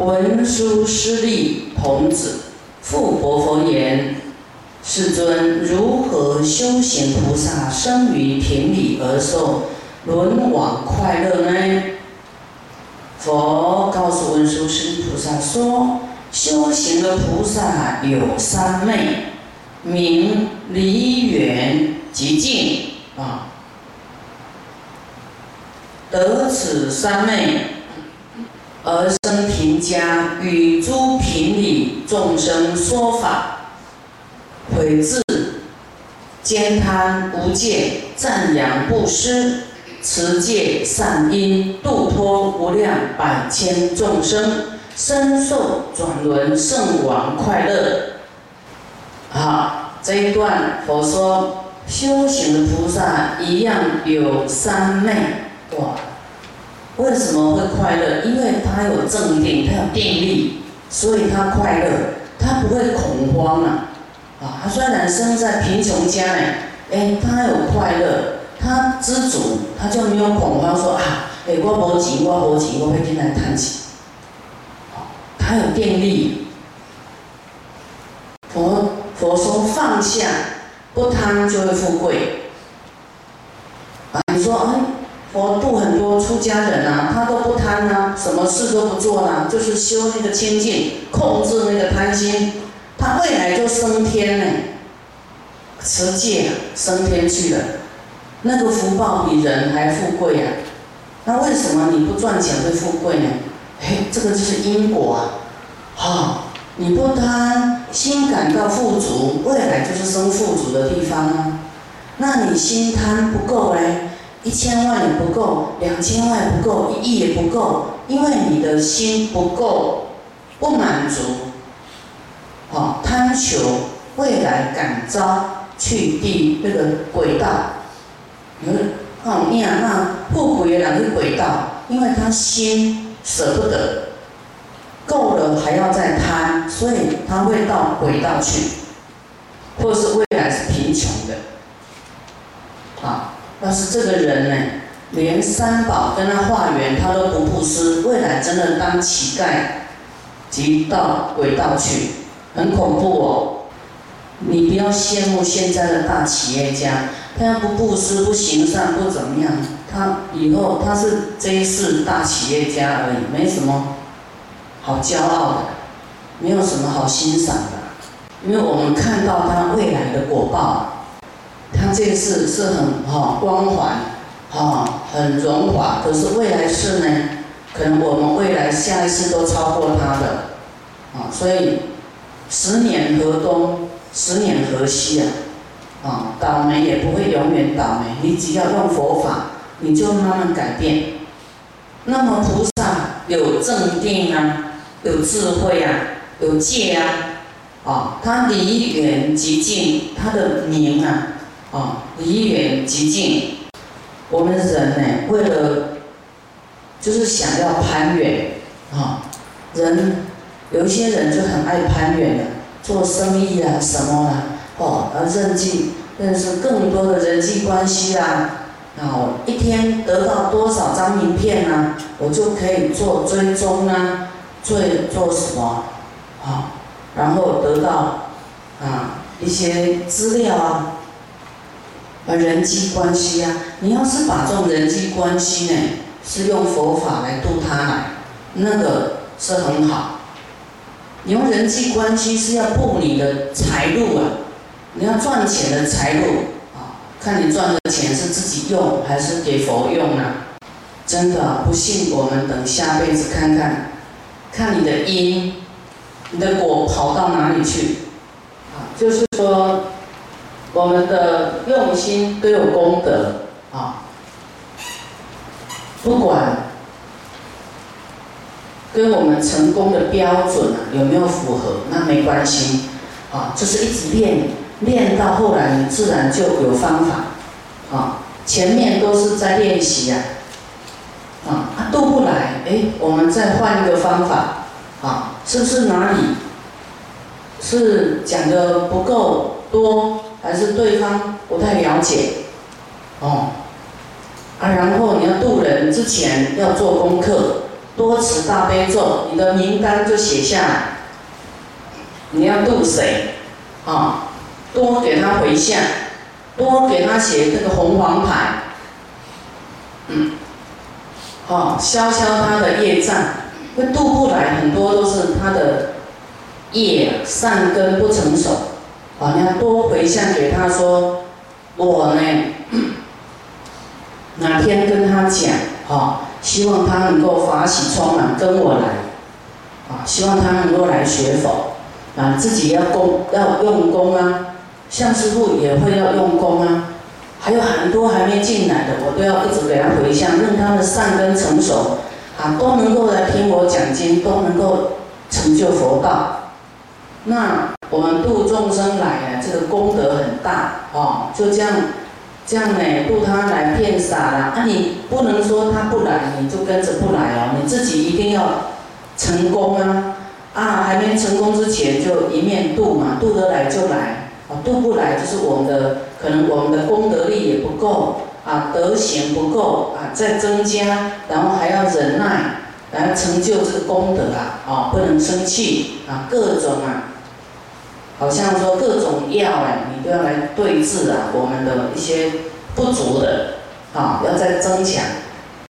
文殊师利童子复薄佛言：“世尊，如何修行菩萨生于贫里而受轮往快乐呢？”佛告诉文殊师菩萨说：“修行的菩萨有三昧，名离远极静啊。得此三昧，而生贫家，与诸贫里众生说法，悔自兼贪无戒，赞扬布施。”持戒善因，度脱无量百千众生，身受转轮圣王快乐。好，这一段佛说修行的菩萨一样有三昧。哇，为什么会快乐？因为他有正定，他有定力，所以他快乐，他不会恐慌啊。啊，他虽然生在贫穷家呢，哎，他有快乐。他知足，他就没有恐慌，说啊，哎，我无钱，我无钱，我会进来叹气。他有定力。佛佛说放下，不贪就会富贵。啊，你说哎，佛度很多出家人啊，他都不贪啊，什么事都不做啦，就是修那个清净，控制那个贪心，他未来就升天呢，持戒啊升天去了。那个福报比人还富贵呀，那为什么你不赚钱会富贵呢？哎，这个就是因果啊！好，你不贪，心感到富足，未来就是生富足的地方啊。那你心贪不够嘞，一千万也不够，两千万不够，一亿也不够，因为你的心不够，不满足，好贪求未来感召去地那个轨道。有哦，你啊，那富贵的人去轨道，因为他心舍不得，够了还要再贪，所以他会到轨道去，或是未来是贫穷的。要是这个人呢，连三宝跟他化缘他都不布施，未来真的当乞丐，即到轨道去，很恐怖哦。你不要羡慕现在的大企业家。他要不布施、不行善、不怎么样，他以后他是这一世大企业家而已，没什么好骄傲的，没有什么好欣赏的，因为我们看到他未来的果报，他这一世是很哈光环，哈很荣华，可是未来世呢，可能我们未来下一世都超过他的，啊，所以十年河东，十年河西啊。啊，倒霉也不会永远倒霉。你只要用佛法，你就慢慢改变。那么菩萨有正定啊，有智慧啊，有戒啊，啊，他离远极近，他的名啊，啊，离远极近。我们人呢，为了就是想要攀远啊，人有一些人就很爱攀远的，做生意啊什么啊。哦，而认际认识更多的人际关系啦，然后一天得到多少张名片啊，我就可以做追踪啊，做做什么，啊，然后得到啊一些资料啊，啊人际关系啊，你要是把这种人际关系呢，是用佛法来度他来，那个是很好。你用人际关系是要布你的财路啊。你要赚钱的财路啊，看你赚的钱是自己用还是给佛用呢？真的不信，我们等下辈子看看，看你的因，你的果跑到哪里去？啊，就是说，我们的用心都有功德啊，不管跟我们成功的标准有没有符合，那没关系啊，就是一直练。练到后来，你自然就有方法，啊，前面都是在练习呀，啊，他都不来，哎，我们再换一个方法，啊，是不是哪里是讲的不够多，还是对方不太了解，哦，啊，然后你要渡人之前要做功课，多持大悲咒，你的名单就写下来。你要度谁？啊，多给他回向，多给他写这个红黄牌。嗯，好，消消他的业障，会渡不来，很多都是他的业善根不成熟。啊，你要多回向给他说，我呢，哪天跟他讲，啊，希望他能够法喜充满，跟我来，啊，希望他能够来学佛。啊，自己要功要用功啊，向师傅也会要用功啊，还有很多还没进来的，我都要一直给他回向，让他的善根成熟，啊，都能够来听我讲经，都能够成就佛道。那我们度众生来啊，这个功德很大哦，就这样这样呢，度他来骗傻了，那你不能说他不来，你就跟着不来哦，你自己一定要成功啊。啊，还没成功之前就一面度嘛，度得来就来，啊，度不来就是我们的可能我们的功德力也不够，啊，德行不够，啊，再增加，然后还要忍耐，来成就这个功德啊，啊，不能生气，啊，各种啊，好像说各种药啊，你都要来对治啊，我们的一些不足的，啊，要再增强。